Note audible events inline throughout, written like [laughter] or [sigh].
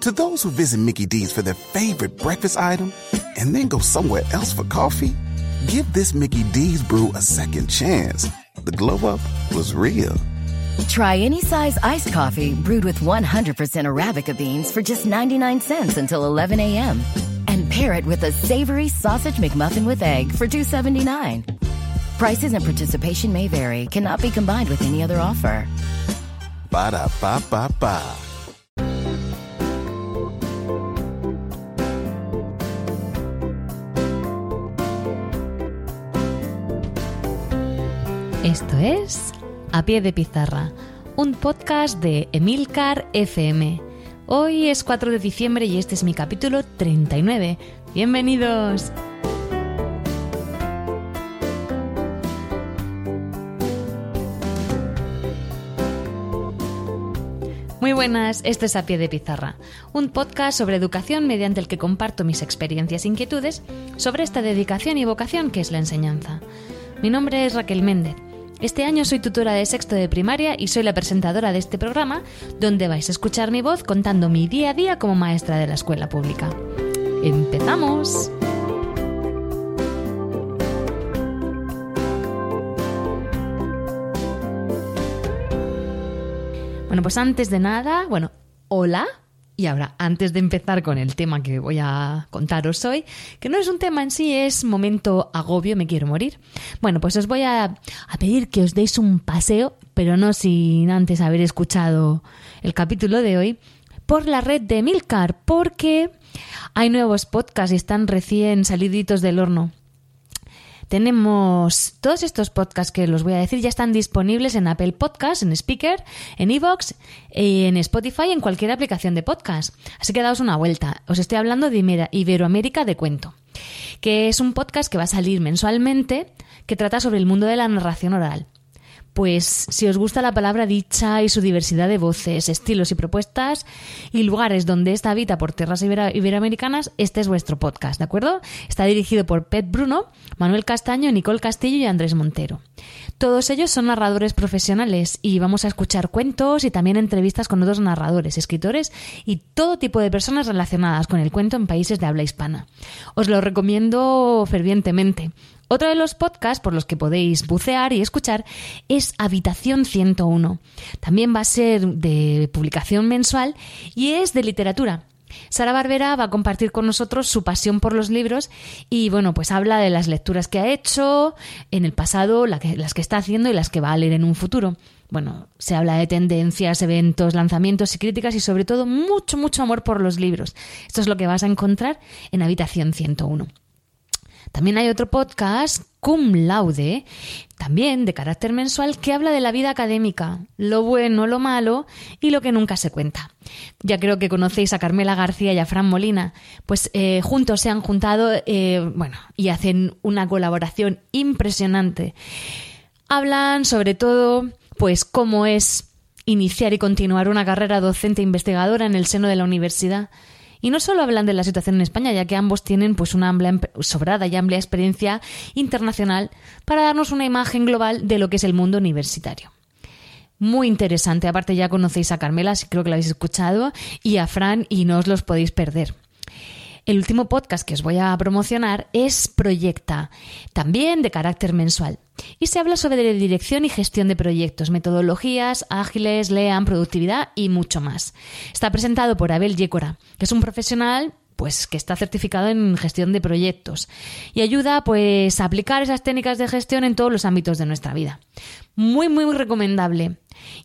To those who visit Mickey D's for their favorite breakfast item and then go somewhere else for coffee, give this Mickey D's brew a second chance. The glow up was real. Try any size iced coffee brewed with 100% Arabica beans for just 99 cents until 11 a.m. And pair it with a savory sausage McMuffin with egg for 2.79. Prices and participation may vary, cannot be combined with any other offer. Ba da ba ba ba. Esto es A Pie de Pizarra, un podcast de Emilcar FM. Hoy es 4 de diciembre y este es mi capítulo 39. ¡Bienvenidos! Muy buenas, esto es A Pie de Pizarra, un podcast sobre educación mediante el que comparto mis experiencias e inquietudes sobre esta dedicación y vocación que es la enseñanza. Mi nombre es Raquel Méndez. Este año soy tutora de sexto de primaria y soy la presentadora de este programa, donde vais a escuchar mi voz contando mi día a día como maestra de la escuela pública. ¡Empezamos! Bueno, pues antes de nada, bueno, hola. Y ahora, antes de empezar con el tema que voy a contaros hoy, que no es un tema en sí, es momento agobio, me quiero morir. Bueno, pues os voy a, pedir que os deis un paseo, pero no sin antes haber escuchado el capítulo de hoy, por la red de Milcar, porque hay nuevos podcasts y están recién saliditos del horno. Tenemos todos estos podcasts que los voy a decir ya están disponibles en Apple Podcasts, en Speaker, en Evox, en Spotify, en cualquier aplicación de podcast. Así que daos una vuelta. Os estoy hablando de Iberoamérica de Cuento, que es un podcast que va a salir mensualmente que trata sobre el mundo de la narración oral. Pues si os gusta la palabra dicha y su diversidad de voces, estilos y propuestas y lugares donde esta habita por tierras iberoamericanas, este es vuestro podcast, ¿de acuerdo? Está dirigido por Pet Bruno, Manuel Castaño, Nicole Castillo y Andrés Montero. Todos ellos son narradores profesionales y vamos a escuchar cuentos y también entrevistas con otros narradores, escritores y todo tipo de personas relacionadas con el cuento en países de habla hispana. Os lo recomiendo fervientemente. Otro de los podcasts por los que podéis bucear y escuchar es Habitación 101. También va a ser de publicación mensual y es de literatura. Sara Barbera va a compartir con nosotros su pasión por los libros y bueno, pues habla de las lecturas que ha hecho en el pasado, las que está haciendo y las que va a leer en un futuro. Bueno, se habla de tendencias, eventos, lanzamientos y críticas y sobre todo mucho, mucho amor por los libros. Esto es lo que vas a encontrar en Habitación 101. También hay otro podcast, Cum Laude, también de carácter mensual, que habla de la vida académica, lo bueno, lo malo y lo que nunca se cuenta. Ya creo que conocéis a Carmela García y a Fran Molina, pues eh, juntos se han juntado, eh, bueno, y hacen una colaboración impresionante. Hablan sobre todo, pues, cómo es iniciar y continuar una carrera docente investigadora en el seno de la universidad y no solo hablan de la situación en España, ya que ambos tienen pues una amplia, sobrada y amplia experiencia internacional para darnos una imagen global de lo que es el mundo universitario. Muy interesante, aparte ya conocéis a Carmela, creo que la habéis escuchado, y a Fran y no os los podéis perder. El último podcast que os voy a promocionar es Proyecta, también de carácter mensual. Y se habla sobre dirección y gestión de proyectos, metodologías ágiles, lean, productividad y mucho más. Está presentado por Abel Yécora, que es un profesional pues que está certificado en gestión de proyectos y ayuda pues a aplicar esas técnicas de gestión en todos los ámbitos de nuestra vida. Muy muy muy recomendable.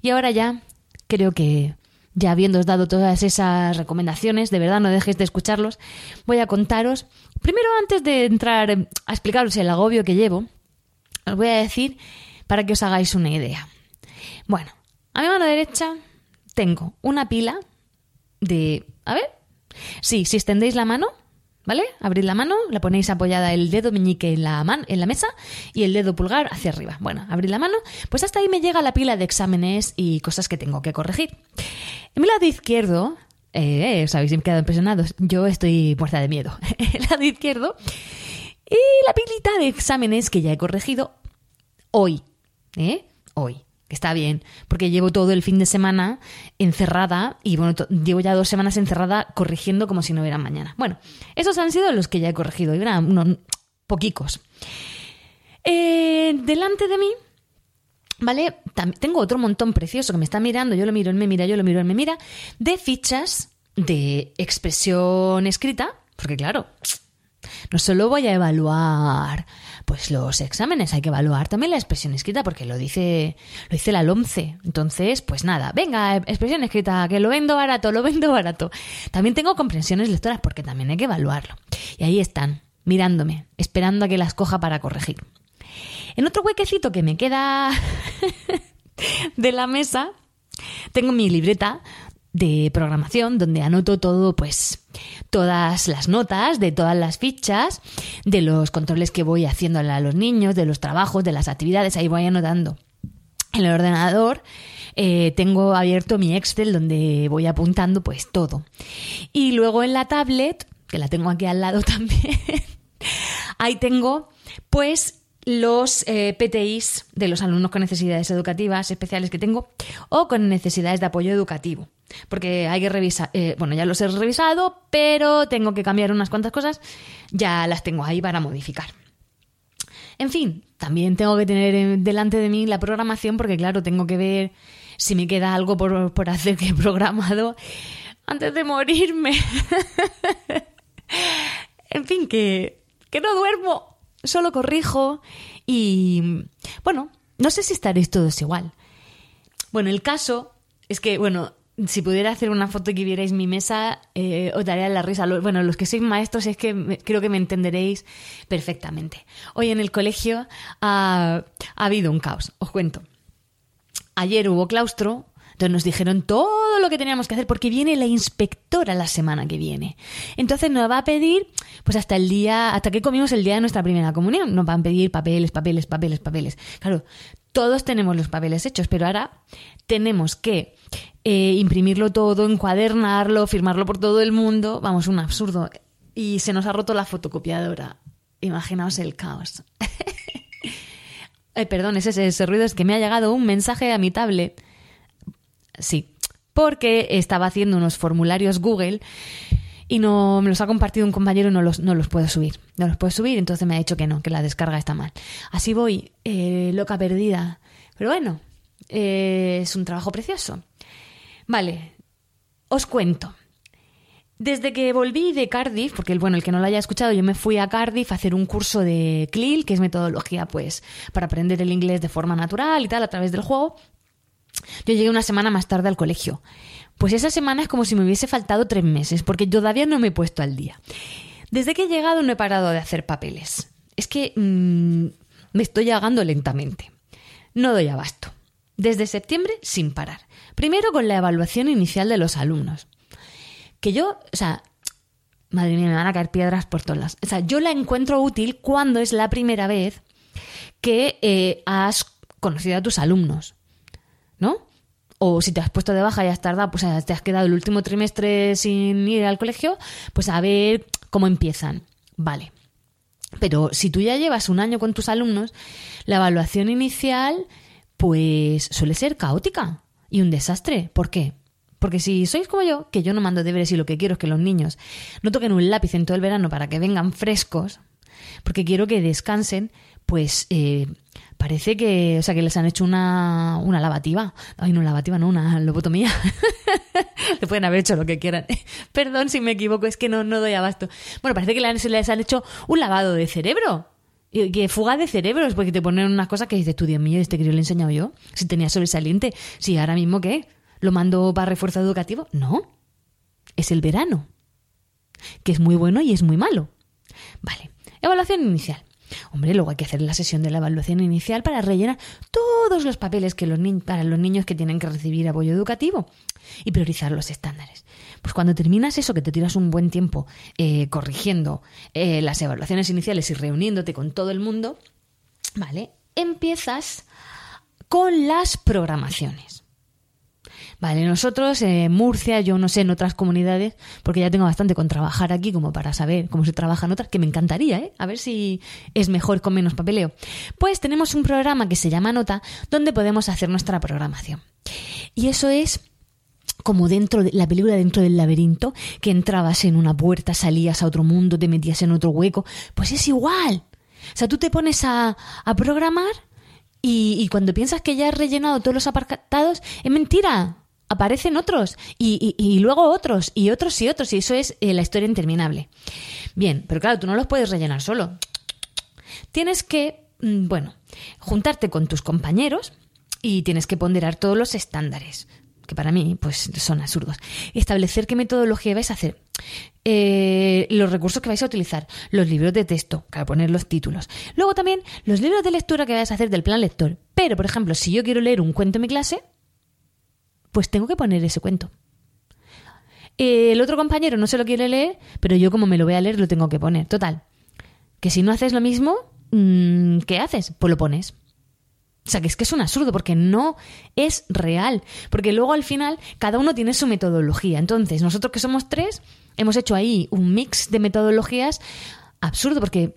Y ahora ya creo que ya habiéndoos dado todas esas recomendaciones, de verdad no dejéis de escucharlos, voy a contaros, primero antes de entrar a explicaros el agobio que llevo, os voy a decir para que os hagáis una idea. Bueno, a mi mano derecha tengo una pila de... A ver, sí, si extendéis la mano, ¿vale? Abrid la mano, la ponéis apoyada el dedo meñique en la, en la mesa y el dedo pulgar hacia arriba. Bueno, abrid la mano, pues hasta ahí me llega la pila de exámenes y cosas que tengo que corregir. En mi lado izquierdo, eh, os habéis quedado impresionados, yo estoy muerta de miedo. [laughs] el lado izquierdo, y la pilita de exámenes que ya he corregido hoy, ¿eh? Hoy. Que está bien, porque llevo todo el fin de semana encerrada y bueno, llevo ya dos semanas encerrada corrigiendo como si no hubiera mañana. Bueno, esos han sido los que ya he corregido, y eran unos poquicos. Eh, delante de mí, ¿vale? tengo otro montón precioso que me está mirando, yo lo miro, él me mira, yo lo miro, él me mira, de fichas de expresión escrita, porque claro, no solo voy a evaluar pues los exámenes, hay que evaluar también la expresión escrita porque lo dice lo dice la LOMCE. Entonces, pues nada, venga, expresión escrita, que lo vendo barato, lo vendo barato. También tengo comprensiones lectoras porque también hay que evaluarlo. Y ahí están, mirándome, esperando a que las coja para corregir. En otro huequecito que me queda [laughs] de la mesa, tengo mi libreta de programación donde anoto todo, pues, todas las notas de todas las fichas, de los controles que voy haciendo a los niños, de los trabajos, de las actividades, ahí voy anotando. En el ordenador eh, tengo abierto mi Excel donde voy apuntando pues todo. Y luego en la tablet, que la tengo aquí al lado [laughs] también, ahí tengo pues los eh, PTIs de los alumnos con necesidades educativas especiales que tengo o con necesidades de apoyo educativo. Porque hay que revisar, eh, bueno, ya los he revisado, pero tengo que cambiar unas cuantas cosas, ya las tengo ahí para modificar. En fin, también tengo que tener delante de mí la programación porque claro, tengo que ver si me queda algo por, por hacer que he programado antes de morirme. [laughs] en fin, que, que no duermo solo corrijo y bueno, no sé si estaréis todos igual. Bueno, el caso es que, bueno, si pudiera hacer una foto que vierais mi mesa, eh, os daría la risa. Bueno, los que sois maestros es que creo que me entenderéis perfectamente. Hoy en el colegio ha habido un caos, os cuento. Ayer hubo claustro, entonces nos dijeron todo lo que teníamos que hacer porque viene la inspectora la semana que viene. Entonces nos va a pedir, pues hasta el día, hasta que comimos el día de nuestra primera comunión, nos van a pedir papeles, papeles, papeles, papeles. Claro, todos tenemos los papeles hechos, pero ahora tenemos que eh, imprimirlo todo, encuadernarlo, firmarlo por todo el mundo. Vamos, un absurdo. Y se nos ha roto la fotocopiadora. Imaginaos el caos. [laughs] perdón, ese, ese ruido es que me ha llegado un mensaje a mi tablet Sí, porque estaba haciendo unos formularios Google y no me los ha compartido un compañero y no los, no los puedo subir. No los puedo subir, entonces me ha dicho que no, que la descarga está mal. Así voy, eh, loca perdida. Pero bueno, eh, es un trabajo precioso. Vale, os cuento. Desde que volví de Cardiff, porque bueno, el que no lo haya escuchado, yo me fui a Cardiff a hacer un curso de CLIL, que es metodología pues para aprender el inglés de forma natural y tal a través del juego. Yo llegué una semana más tarde al colegio. Pues esa semana es como si me hubiese faltado tres meses, porque todavía no me he puesto al día. Desde que he llegado no he parado de hacer papeles. Es que mm, me estoy llegando lentamente. No doy abasto. Desde septiembre sin parar. Primero con la evaluación inicial de los alumnos. Que yo, o sea, madre mía, me van a caer piedras por todas O sea, yo la encuentro útil cuando es la primera vez que eh, has conocido a tus alumnos. ¿No? O si te has puesto de baja y has tardado, pues te has quedado el último trimestre sin ir al colegio, pues a ver cómo empiezan. Vale. Pero si tú ya llevas un año con tus alumnos, la evaluación inicial, pues suele ser caótica y un desastre. ¿Por qué? Porque si sois como yo, que yo no mando deberes y lo que quiero es que los niños no toquen un lápiz en todo el verano para que vengan frescos, porque quiero que descansen, pues eh, parece que, o sea, que les han hecho una, una lavativa. Ay, no, lavativa, no, una lobotomía. [laughs] Le pueden haber hecho lo que quieran. [laughs] Perdón si me equivoco, es que no, no doy abasto. Bueno, parece que les han hecho un lavado de cerebro. Que fuga de cerebros, porque te ponen unas cosas que dices tú, Dios mío, este yo le he enseñado yo. Si tenía sobresaliente. Si ahora mismo, ¿qué? ¿Lo mando para refuerzo educativo? No. Es el verano. Que es muy bueno y es muy malo. Vale. Evaluación inicial. Hombre, luego hay que hacer la sesión de la evaluación inicial para rellenar todos los papeles que los para los niños que tienen que recibir apoyo educativo y priorizar los estándares. Pues cuando terminas eso, que te tiras un buen tiempo eh, corrigiendo eh, las evaluaciones iniciales y reuniéndote con todo el mundo, ¿vale? Empiezas con las programaciones. Vale, nosotros en Murcia, yo no sé en otras comunidades, porque ya tengo bastante con trabajar aquí como para saber cómo se trabaja en otras, que me encantaría, ¿eh? A ver si es mejor con menos papeleo. Pues tenemos un programa que se llama Nota, donde podemos hacer nuestra programación. Y eso es como dentro de la película dentro del laberinto, que entrabas en una puerta, salías a otro mundo, te metías en otro hueco, pues es igual. O sea, tú te pones a, a programar y, cuando piensas que ya has rellenado todos los apartados, es mentira. Aparecen otros y, y, luego otros y otros y otros y eso es eh, la historia interminable. Bien, pero claro, tú no los puedes rellenar solo. Tienes que, mm, bueno, juntarte con tus compañeros y tienes que ponderar todos los estándares que para mí pues son absurdos. Establecer qué metodología vais a hacer, eh, los recursos que vais a utilizar, los libros de texto, para poner los títulos. Luego también los libros de lectura que vais a hacer del plan lector. Pero, por ejemplo, si yo quiero leer un cuento en mi clase, pues tengo que poner ese cuento. Eh, el otro compañero no se lo quiere leer, pero yo como me lo voy a leer lo tengo que poner. Total. Que si no haces lo mismo, mm, ¿qué haces? Pues lo pones. O sea, que es que es un absurdo porque no es real. Porque luego al final cada uno tiene su metodología. Entonces, nosotros que somos tres, hemos hecho ahí un mix de metodologías absurdo porque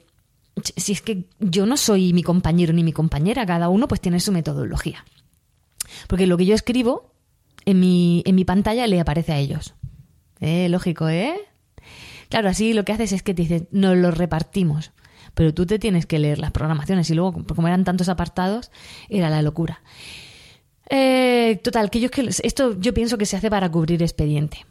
si es que yo no soy mi compañero ni mi compañera, cada uno pues tiene su metodología. Porque lo que yo escribo en mi, en mi pantalla le aparece a ellos. Eh, lógico, ¿eh? Claro, así lo que haces es que te dicen, nos lo repartimos pero tú te tienes que leer las programaciones y luego, como eran tantos apartados, era la locura. Eh, total, que yo que esto yo pienso que se hace para cubrir expediente.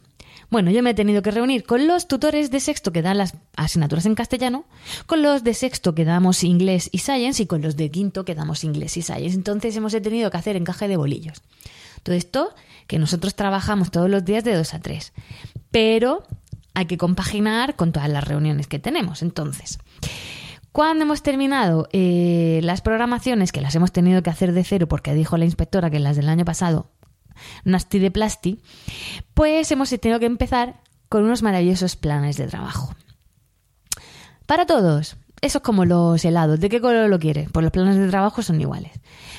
Bueno, yo me he tenido que reunir con los tutores de sexto que dan las asignaturas en castellano, con los de sexto que damos inglés y science y con los de quinto que damos inglés y science. Entonces hemos tenido que hacer encaje de bolillos. Todo esto que nosotros trabajamos todos los días de 2 a 3. Pero hay que compaginar con todas las reuniones que tenemos. Entonces, cuando hemos terminado eh, las programaciones, que las hemos tenido que hacer de cero porque dijo la inspectora que las del año pasado, nasty de plasti, pues hemos tenido que empezar con unos maravillosos planes de trabajo. Para todos, eso es como los helados. ¿De qué color lo quieres? Pues los planes de trabajo son iguales.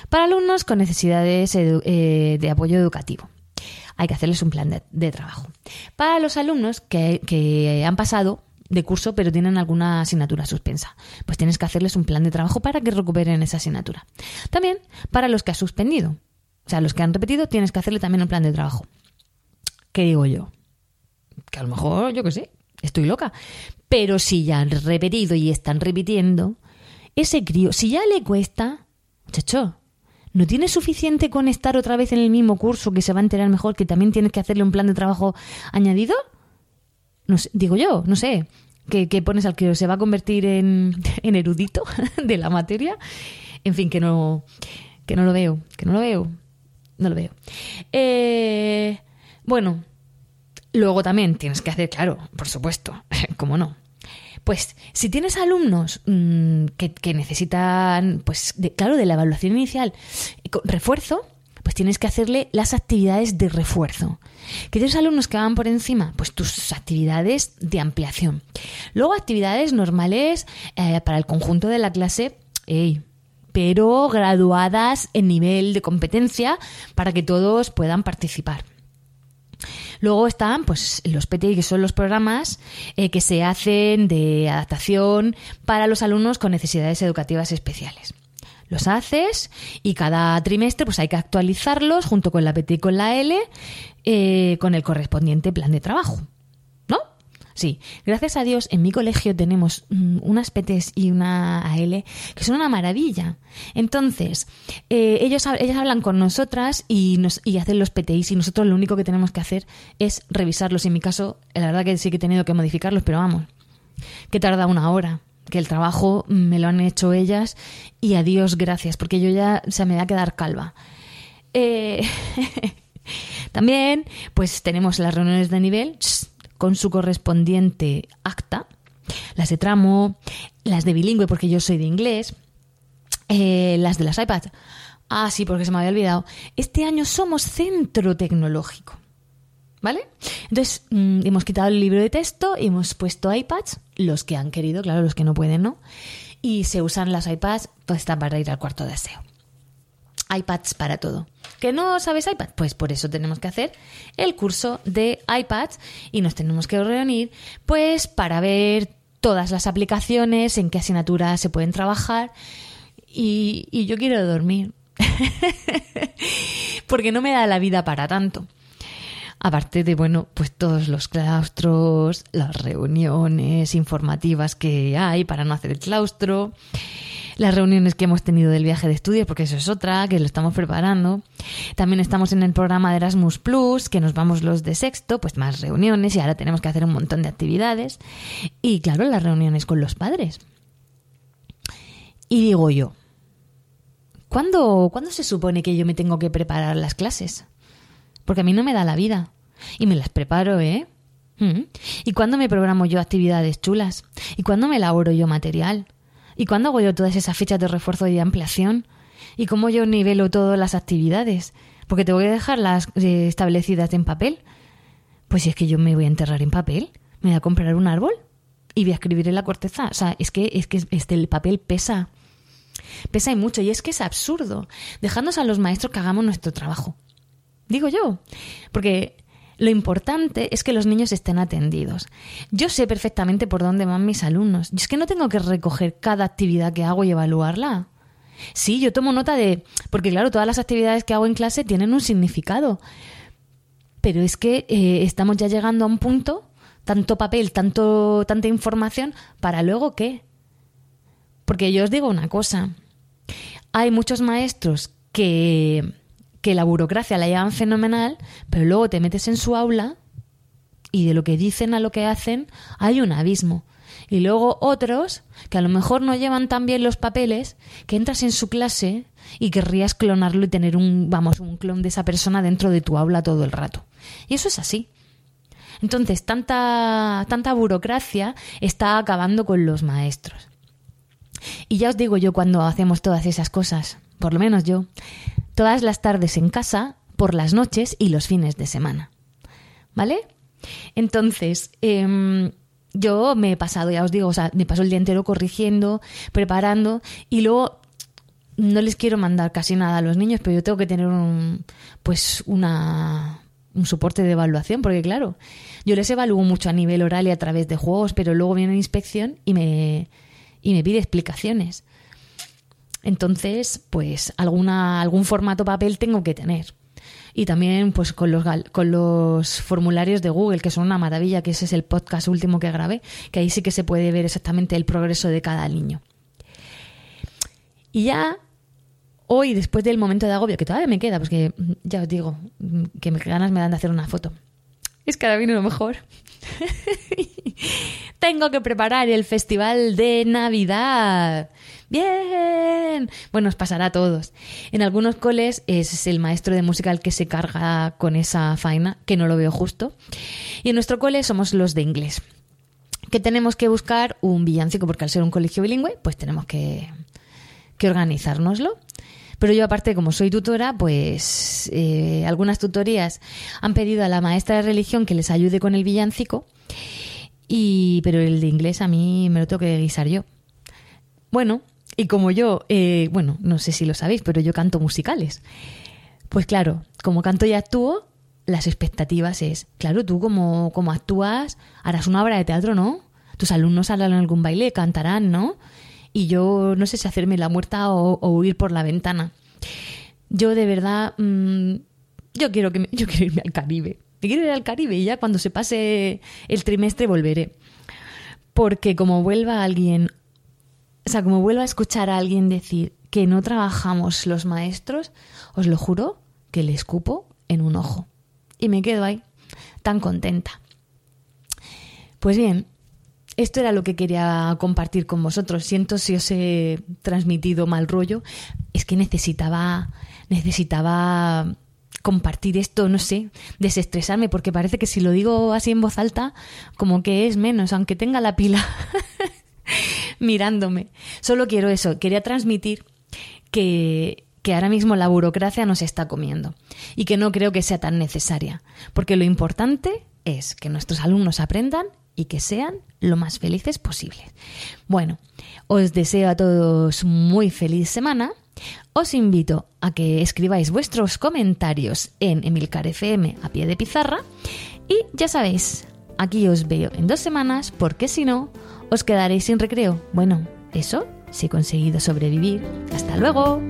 Para alumnos con necesidades eh, de apoyo educativo. Hay que hacerles un plan de, trabajo. Para los alumnos que han pasado de curso, pero tienen alguna asignatura suspensa. Pues tienes que hacerles un plan de trabajo para que recuperen esa asignatura. También para los que has suspendido. O sea, los que han repetido, tienes que hacerle también un plan de trabajo. ¿Qué digo yo? Que a lo mejor, yo qué sé, estoy loca. Pero si ya han repetido y están repitiendo, ese crío, si ya le cuesta, chacho, ¿no tiene suficiente con estar otra vez en el mismo curso que se va a enterar mejor que también tienes que hacerle un plan de trabajo añadido? no digo yo, no sé, que, pones al que se va a convertir en, [laughs] erudito [laughs] de la materia. En fin, que no, que no lo veo, que no lo veo, no lo veo. Eh, bueno, luego también tienes que hacer, claro, por supuesto, [laughs] ¿cómo no? Pues si tienes alumnos mm, que, necesitan, pues claro, de la evaluación inicial, refuerzo, pues tienes que hacerle las actividades de refuerzo. Que tienes alumnos que van por encima, pues tus actividades de ampliación. Luego actividades normales eh, para el conjunto de la clase, pero graduadas en nivel de competencia para que todos puedan participar. Luego están pues, los PTI, que son los programas eh, que se hacen de adaptación para los alumnos con necesidades educativas especiales los haces y cada trimestre pues hay que actualizarlos junto con la PT y con la L eh, con el correspondiente plan de trabajo. Sí, gracias a Dios en mi colegio tenemos mm, unas PTs y una AL que son una maravilla. Entonces, eh, ellos, ellas hablan con nosotras y, nos, y hacen los PTIs y nosotros lo único que tenemos que hacer es revisarlos. En mi caso, la verdad que sí que he tenido que modificarlos, pero vamos, que tarda una hora que el trabajo me lo han hecho ellas y a Dios gracias, porque yo ya se me va a quedar calva. Eh, [laughs] también, pues tenemos las reuniones de nivel con su correspondiente acta, las de tramo, las de bilingüe, porque yo soy de inglés, eh, las de las iPads. Ah, sí, porque se me había olvidado. Este año somos centro tecnológico. ¿Vale? Entonces, mm, hemos quitado el libro de texto y hemos puesto iPads, los que han querido, claro, los que no pueden, ¿no? Y se usan las iPads pues, para ir al cuarto de aseo. iPads para todo. ¿Que no sabes iPad? Pues por eso tenemos que hacer el curso de iPads y nos tenemos que reunir pues para ver todas las aplicaciones, en qué asignaturas se pueden trabajar y, y yo quiero dormir. [laughs] Porque no me da la vida para tanto. Aparte de, bueno, pues todos los claustros, las reuniones informativas que hay para no hacer el claustro, las reuniones que hemos tenido del viaje de estudio, porque eso es otra, que lo estamos preparando. También estamos en el programa de Erasmus Plus, que nos vamos los de sexto, pues más reuniones y ahora tenemos que hacer un montón de actividades. Y claro, las reuniones con los padres. Y digo yo, ¿cuándo, ¿cuándo se supone que yo me tengo que preparar las clases? Porque a mí no me da la vida. Y me las preparo, ¿eh? ¿Mm? ¿Y cuándo me programo yo actividades chulas? ¿Y cuándo me elaboro yo material? ¿Y cuándo hago yo todas esas fechas de refuerzo y de ampliación? ¿Y cómo yo nivelo todas las actividades? Porque te voy a dejarlas eh, establecidas en papel. Pues si es que yo me voy a enterrar en papel, me voy a comprar un árbol y voy a escribir en la corteza. O sea, es que, es que este, el papel pesa. Pesa y mucho. Y es que es absurdo. Dejándonos a los maestros que hagamos nuestro trabajo. Digo yo. Porque lo importante es que los niños estén atendidos. Yo sé perfectamente por dónde van mis alumnos. Y es que no tengo que recoger cada actividad que hago y evaluarla. Sí, yo tomo nota de... Porque claro, todas las actividades que hago en clase tienen un significado. Pero es que eh, estamos ya llegando a un punto, tanto papel, tanto, tanta información, para luego qué. Porque yo os digo una cosa. Hay muchos maestros que que la burocracia la llevan fenomenal, pero luego te metes en su aula y de lo que dicen a lo que hacen hay un abismo. Y luego otros que a lo mejor no llevan tan bien los papeles, que entras en su clase y querrías clonarlo y tener un, vamos, un clon de esa persona dentro de tu aula todo el rato. Y eso es así. Entonces, tanta, tanta burocracia está acabando con los maestros. Y ya os digo yo cuando hacemos todas esas cosas, por lo menos yo, todas las tardes en casa, por las noches y los fines de semana. ¿Vale? Entonces, em, yo me he pasado, ya os digo, o sea, me paso el día entero corrigiendo, preparando y luego no les quiero mandar casi nada a los niños, pero yo tengo que tener un, pues una, un soporte de evaluación, porque claro, yo les evalúo mucho a nivel oral y a través de juegos, pero luego viene la inspección y me, y me pide explicaciones. Entonces, pues alguna, algún formato papel tengo que tener. Y también pues con los, con los formularios de Google, que son una maravilla, que ese es el podcast último que grabé, que ahí sí que se puede ver exactamente el progreso de cada niño. Y ya hoy, después del momento de agobio, que todavía me queda, pues que ya os digo, que ganas me dan de hacer una foto. Es que ahora viene lo mejor. [laughs] Tengo que preparar el festival de Navidad. Bien. Bueno, os pasará a todos. En algunos coles es el maestro de música el que se carga con esa faena, que no lo veo justo. Y en nuestro cole somos los de inglés. Que tenemos que buscar un villancico, porque al ser un colegio bilingüe, pues tenemos que, que organizárnoslo. Pero yo aparte, como soy tutora, pues eh, algunas tutorías han pedido a la maestra de religión que les ayude con el villancico, y, pero el de inglés a mí me lo tengo que guisar yo. Bueno, y como yo, eh, bueno, no sé si lo sabéis, pero yo canto musicales. Pues claro, como canto y actúo, las expectativas es, claro, tú como, como actúas, harás una obra de teatro, ¿no? Tus alumnos harán algún baile, cantarán, ¿no? Y yo no sé si hacerme la muerta o, huir por la ventana. Yo de verdad, mm, yo quiero que yo quiero irme al Caribe. Quiero ir al Caribe y ya cuando se pase el trimestre volveré. Porque como vuelva alguien o sea, como vuelvo a escuchar a alguien decir que no trabajamos los maestros, os lo juro que le escupo en un ojo. Y me quedo ahí, tan contenta. Pues bien, esto era lo que quería compartir con vosotros. Siento si os he transmitido mal rollo. Es que necesitaba, necesitaba compartir esto, no sé, desestresarme, porque parece que si lo digo así en voz alta, como que es menos, aunque tenga la pila. [laughs] [laughs] mirándome. Solo quiero eso, quería transmitir que, que ahora mismo la burocracia nos está comiendo y que no creo que sea tan necesaria, porque lo importante es que nuestros alumnos aprendan y que sean lo más felices posible. Bueno, os deseo a todos muy feliz semana. Os invito a que escribáis vuestros comentarios en Emilcar FM a pie de pizarra. Y ya sabéis, aquí os veo en dos semanas porque si no, ¿Os quedaréis sin recreo? Bueno, eso, si he conseguido sobrevivir. ¡Hasta luego!